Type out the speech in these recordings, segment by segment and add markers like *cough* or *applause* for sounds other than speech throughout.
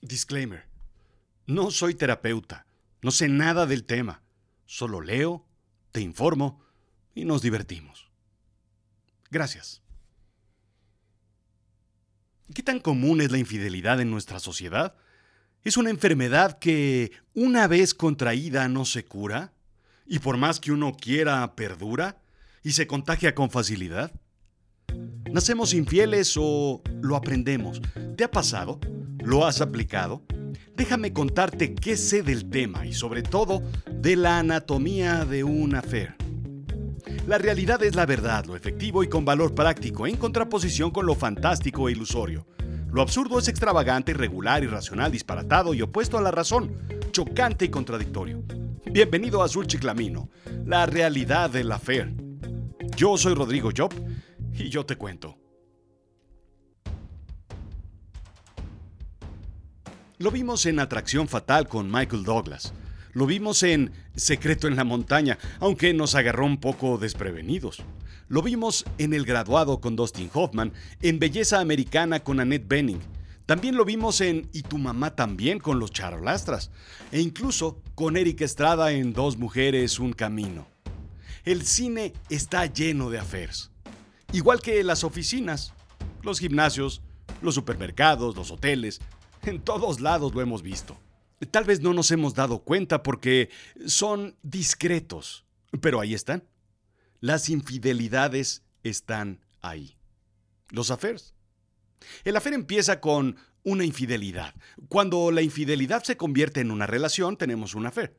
Disclaimer. No soy terapeuta. No sé nada del tema. Solo leo, te informo y nos divertimos. Gracias. ¿Qué tan común es la infidelidad en nuestra sociedad? ¿Es una enfermedad que una vez contraída no se cura? ¿Y por más que uno quiera, perdura? ¿Y se contagia con facilidad? ¿Nacemos infieles o lo aprendemos? ¿Te ha pasado? ¿Lo has aplicado? Déjame contarte qué sé del tema y sobre todo de la anatomía de un affair. La realidad es la verdad, lo efectivo y con valor práctico, en contraposición con lo fantástico e ilusorio. Lo absurdo es extravagante, irregular, irracional, disparatado y opuesto a la razón, chocante y contradictorio. Bienvenido a Azul Chiclamino, la realidad del affair. Yo soy Rodrigo Job y yo te cuento. Lo vimos en Atracción Fatal con Michael Douglas. Lo vimos en Secreto en la Montaña, aunque nos agarró un poco desprevenidos. Lo vimos en El Graduado con Dustin Hoffman, en Belleza Americana con Annette Bening. También lo vimos en Y tu mamá también con los charolastras. E incluso con Eric Estrada en Dos Mujeres, Un Camino. El cine está lleno de affairs. Igual que las oficinas, los gimnasios, los supermercados, los hoteles. En todos lados lo hemos visto. Tal vez no nos hemos dado cuenta porque son discretos, pero ahí están. Las infidelidades están ahí. Los affairs. El affair empieza con una infidelidad. Cuando la infidelidad se convierte en una relación, tenemos un affair.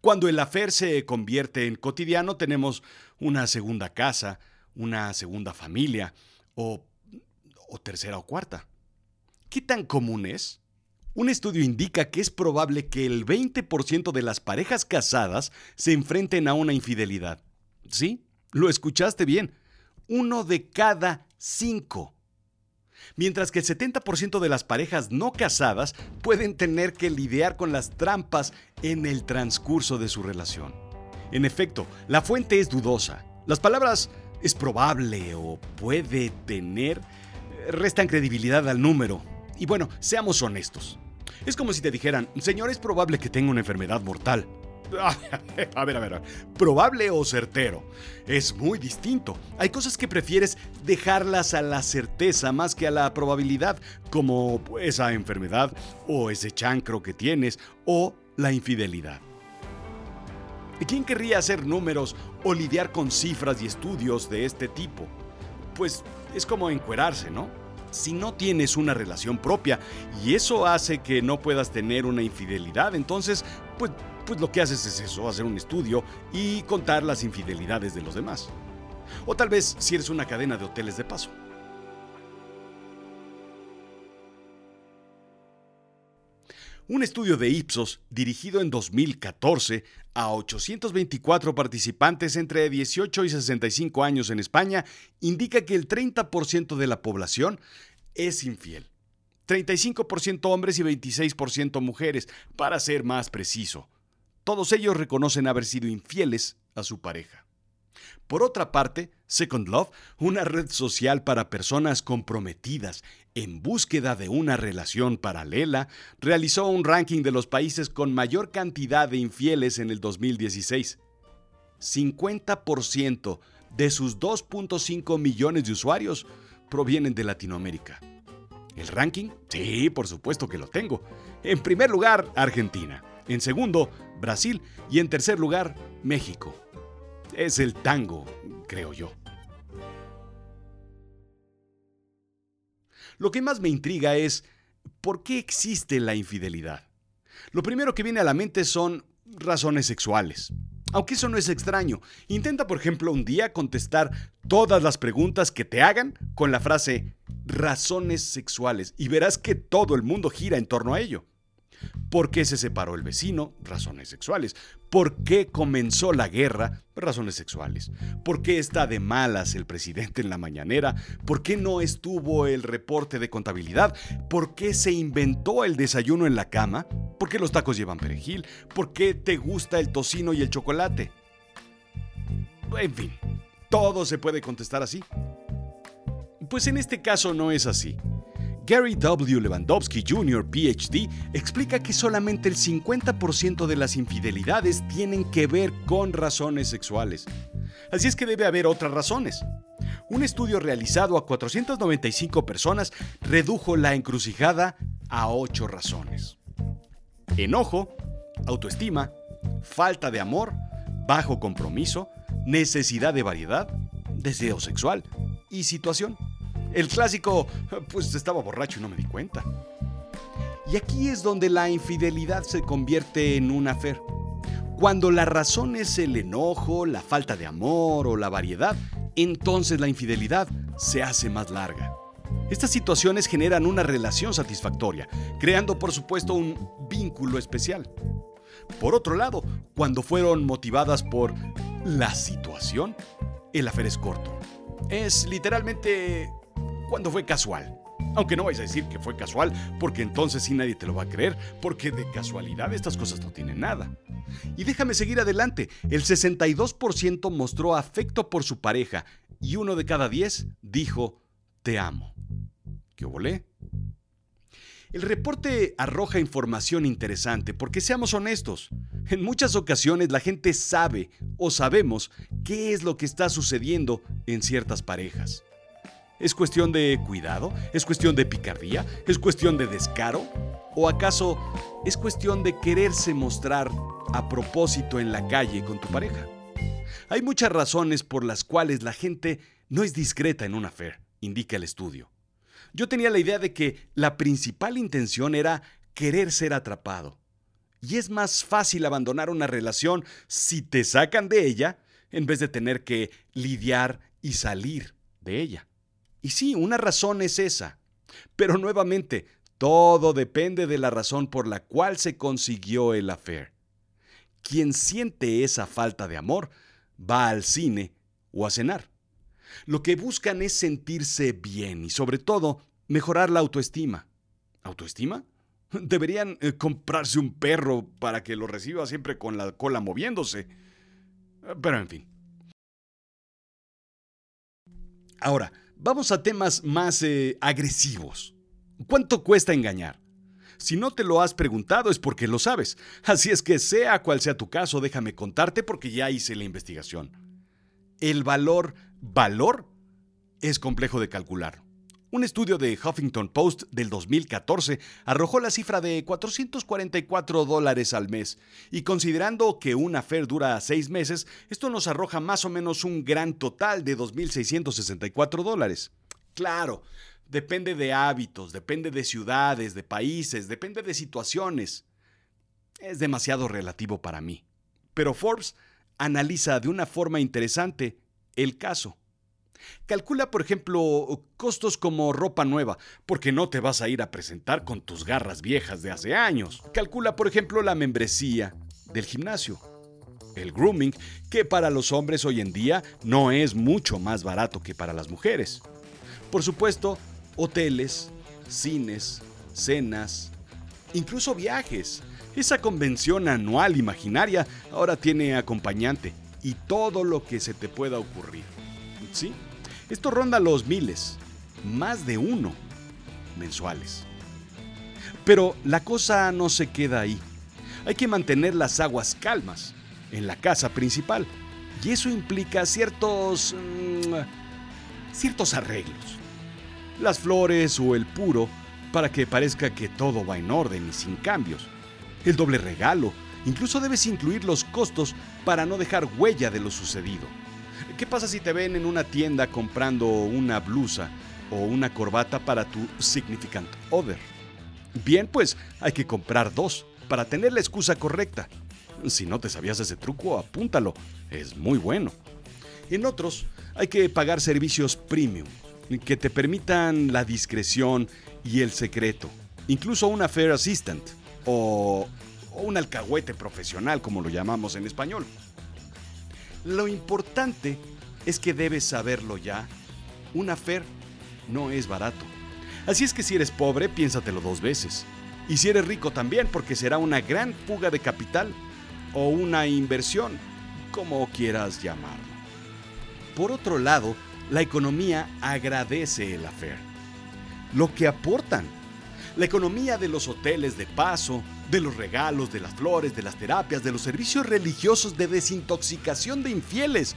Cuando el affair se convierte en cotidiano, tenemos una segunda casa, una segunda familia o, o tercera o cuarta. ¿Qué tan común es? Un estudio indica que es probable que el 20% de las parejas casadas se enfrenten a una infidelidad. ¿Sí? Lo escuchaste bien. Uno de cada cinco. Mientras que el 70% de las parejas no casadas pueden tener que lidiar con las trampas en el transcurso de su relación. En efecto, la fuente es dudosa. Las palabras es probable o puede tener restan credibilidad al número. Y bueno, seamos honestos. Es como si te dijeran, señor, es probable que tenga una enfermedad mortal. *laughs* A ver, a ver, probable o certero. Es muy distinto. Hay cosas que prefieres dejarlas a la certeza más que a la probabilidad, como esa enfermedad o ese chancro que tienes o la infidelidad. ¿Quién querría hacer números o lidiar con cifras y estudios de este tipo? Pues es como encuerarse, ¿no? si no tienes una relación propia y eso hace que no puedas tener una infidelidad, entonces, pues, pues lo que haces es eso, hacer un estudio y contar las infidelidades de los demás. O tal vez si eres una cadena de hoteles de paso. Un estudio de Ipsos, dirigido en 2014 a 824 participantes entre 18 y 65 años en España, indica que el 30% de la población es infiel. 35% hombres y 26% mujeres, para ser más preciso. Todos ellos reconocen haber sido infieles a su pareja. Por otra parte, Second Love, una red social para personas comprometidas en búsqueda de una relación paralela, realizó un ranking de los países con mayor cantidad de infieles en el 2016. 50% de sus 2.5 millones de usuarios provienen de Latinoamérica. ¿El ranking? Sí, por supuesto que lo tengo. En primer lugar, Argentina. En segundo, Brasil. Y en tercer lugar, México. Es el tango, creo yo. Lo que más me intriga es, ¿por qué existe la infidelidad? Lo primero que viene a la mente son razones sexuales. Aunque eso no es extraño, intenta por ejemplo un día contestar todas las preguntas que te hagan con la frase razones sexuales y verás que todo el mundo gira en torno a ello. ¿Por qué se separó el vecino? Razones sexuales. ¿Por qué comenzó la guerra? Razones sexuales. ¿Por qué está de malas el presidente en la mañanera? ¿Por qué no estuvo el reporte de contabilidad? ¿Por qué se inventó el desayuno en la cama? ¿Por qué los tacos llevan perejil? ¿Por qué te gusta el tocino y el chocolate? En fin, todo se puede contestar así. Pues en este caso no es así. Gary W. Lewandowski Jr., PhD, explica que solamente el 50% de las infidelidades tienen que ver con razones sexuales. Así es que debe haber otras razones. Un estudio realizado a 495 personas redujo la encrucijada a 8 razones. Enojo, autoestima, falta de amor, bajo compromiso, necesidad de variedad, deseo sexual y situación. El clásico, pues estaba borracho y no me di cuenta. Y aquí es donde la infidelidad se convierte en un afer. Cuando la razón es el enojo, la falta de amor o la variedad, entonces la infidelidad se hace más larga. Estas situaciones generan una relación satisfactoria, creando por supuesto un vínculo especial. Por otro lado, cuando fueron motivadas por la situación, el afer es corto. Es literalmente cuando fue casual. Aunque no vais a decir que fue casual, porque entonces sí nadie te lo va a creer, porque de casualidad estas cosas no tienen nada. Y déjame seguir adelante, el 62% mostró afecto por su pareja y uno de cada 10 dijo, te amo. ¿Qué volé? El reporte arroja información interesante porque seamos honestos, en muchas ocasiones la gente sabe o sabemos qué es lo que está sucediendo en ciertas parejas. ¿Es cuestión de cuidado? ¿Es cuestión de picardía? ¿Es cuestión de descaro? ¿O acaso es cuestión de quererse mostrar a propósito en la calle con tu pareja? Hay muchas razones por las cuales la gente no es discreta en una affair, indica el estudio. Yo tenía la idea de que la principal intención era querer ser atrapado. Y es más fácil abandonar una relación si te sacan de ella en vez de tener que lidiar y salir de ella. Y sí, una razón es esa. Pero nuevamente, todo depende de la razón por la cual se consiguió el affair. Quien siente esa falta de amor va al cine o a cenar. Lo que buscan es sentirse bien y sobre todo mejorar la autoestima. ¿Autoestima? Deberían eh, comprarse un perro para que lo reciba siempre con la cola moviéndose. Pero en fin. Ahora, Vamos a temas más eh, agresivos. ¿Cuánto cuesta engañar? Si no te lo has preguntado es porque lo sabes. Así es que sea cual sea tu caso, déjame contarte porque ya hice la investigación. El valor, valor, es complejo de calcular. Un estudio de Huffington Post del 2014 arrojó la cifra de 444 dólares al mes, y considerando que una FER dura seis meses, esto nos arroja más o menos un gran total de 2.664 dólares. Claro, depende de hábitos, depende de ciudades, de países, depende de situaciones. Es demasiado relativo para mí. Pero Forbes analiza de una forma interesante el caso. Calcula, por ejemplo, costos como ropa nueva, porque no te vas a ir a presentar con tus garras viejas de hace años. Calcula, por ejemplo, la membresía del gimnasio. El grooming, que para los hombres hoy en día no es mucho más barato que para las mujeres. Por supuesto, hoteles, cines, cenas, incluso viajes. Esa convención anual imaginaria ahora tiene acompañante y todo lo que se te pueda ocurrir. ¿Sí? Esto ronda los miles, más de uno, mensuales. Pero la cosa no se queda ahí. Hay que mantener las aguas calmas en la casa principal. Y eso implica ciertos... Mm, ciertos arreglos. Las flores o el puro para que parezca que todo va en orden y sin cambios. El doble regalo. Incluso debes incluir los costos para no dejar huella de lo sucedido. ¿Qué pasa si te ven en una tienda comprando una blusa o una corbata para tu significant other? Bien, pues hay que comprar dos para tener la excusa correcta. Si no te sabías ese truco, apúntalo. Es muy bueno. En otros, hay que pagar servicios premium que te permitan la discreción y el secreto. Incluso una fair assistant o, o un alcahuete profesional, como lo llamamos en español. Lo importante es que debes saberlo ya. Una fer no es barato. Así es que si eres pobre, piénsatelo dos veces. Y si eres rico también, porque será una gran fuga de capital o una inversión, como quieras llamarlo. Por otro lado, la economía agradece el affair. lo que aportan. La economía de los hoteles de paso, de los regalos, de las flores, de las terapias, de los servicios religiosos de desintoxicación de infieles,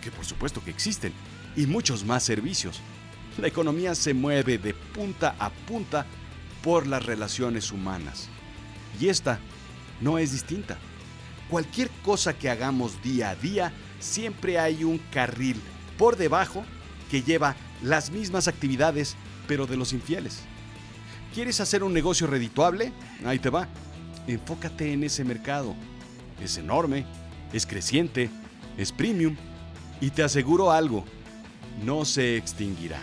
que por supuesto que existen, y muchos más servicios. La economía se mueve de punta a punta por las relaciones humanas. Y esta no es distinta. Cualquier cosa que hagamos día a día, siempre hay un carril por debajo que lleva las mismas actividades, pero de los infieles. ¿Quieres hacer un negocio redituable? Ahí te va. Enfócate en ese mercado. Es enorme, es creciente, es premium y te aseguro algo, no se extinguirá.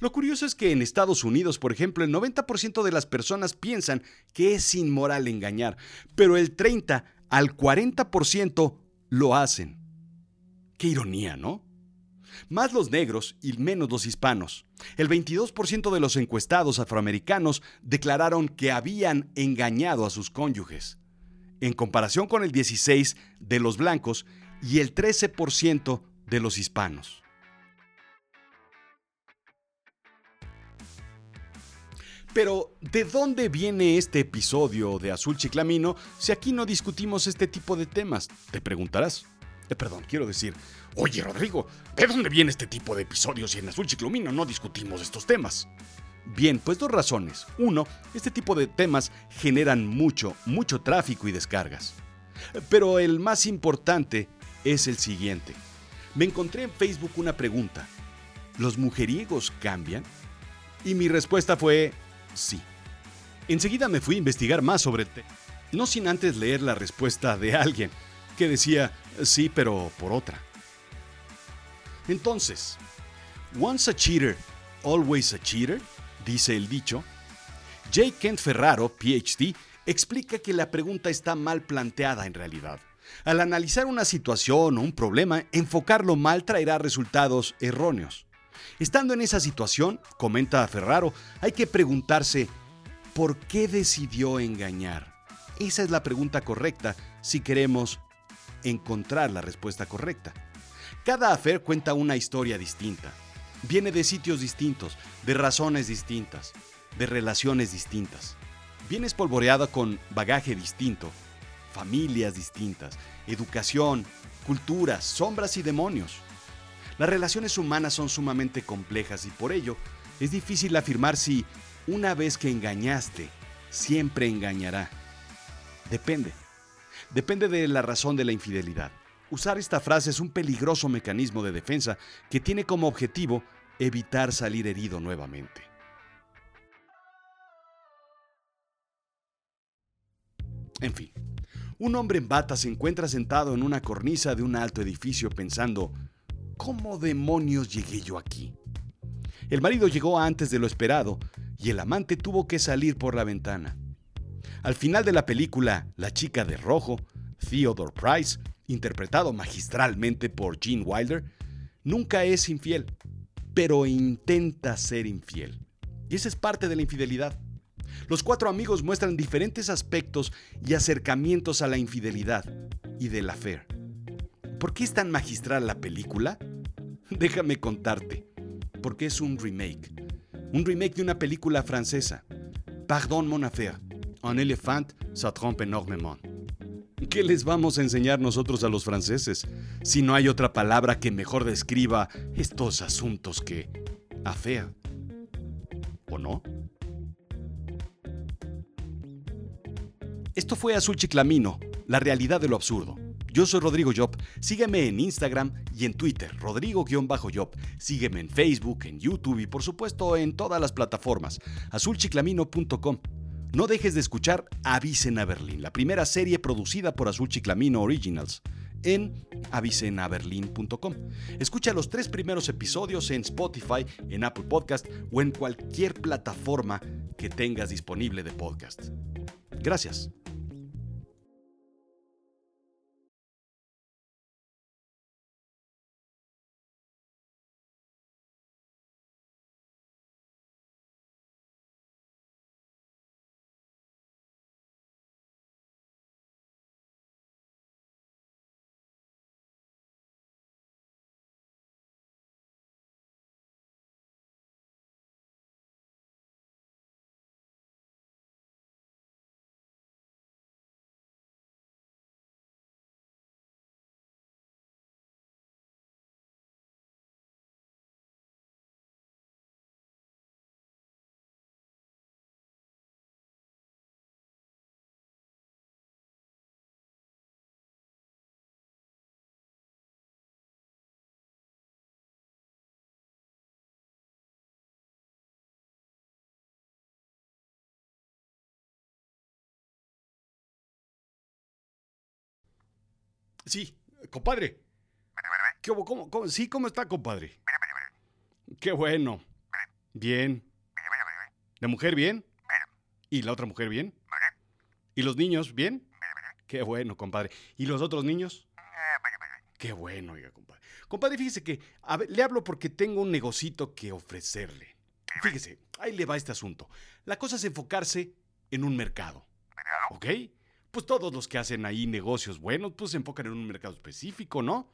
Lo curioso es que en Estados Unidos, por ejemplo, el 90% de las personas piensan que es inmoral engañar, pero el 30 al 40% lo hacen. Qué ironía, ¿no? Más los negros y menos los hispanos. El 22% de los encuestados afroamericanos declararon que habían engañado a sus cónyuges, en comparación con el 16% de los blancos y el 13% de los hispanos. Pero, ¿de dónde viene este episodio de Azul Chiclamino si aquí no discutimos este tipo de temas? Te preguntarás. Eh, perdón, quiero decir, oye Rodrigo, ¿de dónde viene este tipo de episodios si en Azul Chiclamino no discutimos estos temas? Bien, pues dos razones. Uno, este tipo de temas generan mucho, mucho tráfico y descargas. Pero el más importante es el siguiente. Me encontré en Facebook una pregunta. ¿Los mujeriegos cambian? Y mi respuesta fue sí. Enseguida me fui a investigar más sobre el tema, no sin antes leer la respuesta de alguien que decía sí, pero por otra. Entonces, once a cheater, always a cheater, dice el dicho. J. Kent Ferraro, PhD, explica que la pregunta está mal planteada en realidad. Al analizar una situación o un problema, enfocarlo mal traerá resultados erróneos. Estando en esa situación, comenta Ferraro, hay que preguntarse, ¿por qué decidió engañar? Esa es la pregunta correcta si queremos encontrar la respuesta correcta. Cada afer cuenta una historia distinta. Viene de sitios distintos, de razones distintas, de relaciones distintas. Viene espolvoreada con bagaje distinto, familias distintas, educación, culturas, sombras y demonios. Las relaciones humanas son sumamente complejas y por ello es difícil afirmar si una vez que engañaste, siempre engañará. Depende. Depende de la razón de la infidelidad. Usar esta frase es un peligroso mecanismo de defensa que tiene como objetivo evitar salir herido nuevamente. En fin, un hombre en bata se encuentra sentado en una cornisa de un alto edificio pensando, ¿Cómo demonios llegué yo aquí? El marido llegó antes de lo esperado y el amante tuvo que salir por la ventana. Al final de la película, la chica de rojo, Theodore Price, interpretado magistralmente por Gene Wilder, nunca es infiel, pero intenta ser infiel. Y esa es parte de la infidelidad. Los cuatro amigos muestran diferentes aspectos y acercamientos a la infidelidad y del affair. ¿Por qué es tan magistral la película? Déjame contarte. Porque es un remake. Un remake de una película francesa. Pardon mon affaire. Un éléphant se trompe énormément. ¿Qué les vamos a enseñar nosotros a los franceses si no hay otra palabra que mejor describa estos asuntos que affaire? ¿O no? Esto fue Azul Chiclamino, la realidad de lo absurdo. Yo soy Rodrigo Job. Sígueme en Instagram y en Twitter, Rodrigo-Job. Sígueme en Facebook, en YouTube y por supuesto en todas las plataformas. azulchiclamino.com. No dejes de escuchar Avicena Berlín, la primera serie producida por Azul Chiclamino Originals en avicenaberlin.com. Escucha los tres primeros episodios en Spotify, en Apple Podcast o en cualquier plataforma que tengas disponible de podcast. Gracias. Sí, compadre. ¿Cómo, cómo? Sí, ¿cómo está, compadre? Qué bueno. Bien. ¿La mujer bien? ¿Y la otra mujer bien? ¿Y los niños bien? Qué bueno, compadre. ¿Y los otros niños? Qué bueno, oiga, compadre. Compadre, fíjese que a ver, le hablo porque tengo un negocito que ofrecerle. Fíjese, ahí le va este asunto. La cosa es enfocarse en un mercado. ¿Ok? Pues todos los que hacen ahí negocios buenos, pues se enfocan en un mercado específico, ¿no?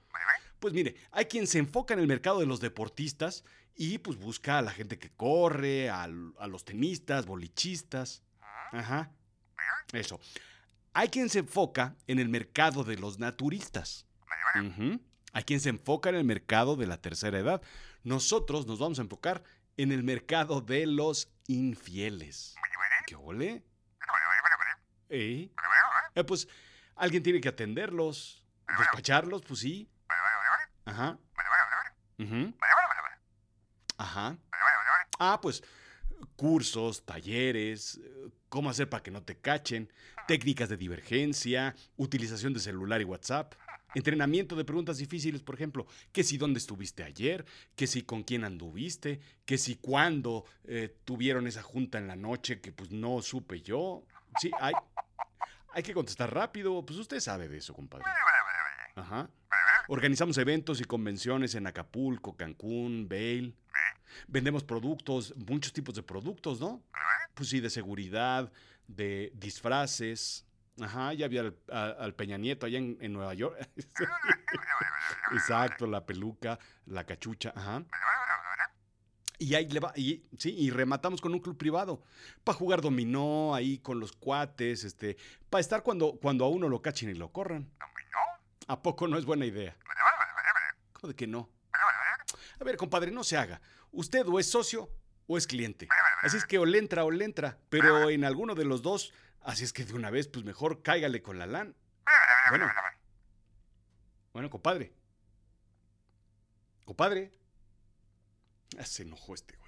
Pues mire, hay quien se enfoca en el mercado de los deportistas y pues busca a la gente que corre, a, a los tenistas, bolichistas. Ajá. Eso. Hay quien se enfoca en el mercado de los naturistas. Ujú. Hay quien se enfoca en el mercado de la tercera edad. Nosotros nos vamos a enfocar en el mercado de los infieles. ¿Qué ole? ¿Eh? Eh, pues alguien tiene que atenderlos, despacharlos, pues sí. Ajá. Ujú. Ajá. Ah, pues cursos, talleres, eh, cómo hacer para que no te cachen, técnicas de divergencia, utilización de celular y WhatsApp, entrenamiento de preguntas difíciles, por ejemplo, que si dónde estuviste ayer, que si con quién anduviste, que si cuándo eh, tuvieron esa junta en la noche que pues no supe yo. Sí, hay, hay que contestar rápido, pues usted sabe de eso, compadre. Ajá. Organizamos eventos y convenciones en Acapulco, Cancún, Vail. Vendemos productos, muchos tipos de productos, ¿no? Pues sí, de seguridad, de disfraces. Ajá, ya vi al, al Peña Nieto allá en, en Nueva York. *laughs* *laughs* Exacto, la peluca, la cachucha, ajá. Y ahí le va, y, sí, y rematamos con un club privado. Para jugar dominó ahí con los cuates, este, para estar cuando, cuando a uno lo cachen y lo corran. ¿A poco no es buena idea? ¿Cómo de que no? A ver, compadre, no se haga. Usted o es socio o es cliente. Así es que o le entra o le entra. Pero en alguno de los dos, así es que de una vez, pues mejor cáigale con la LAN. Bueno. Bueno, compadre. Compadre. Ah, se enojó este. güey.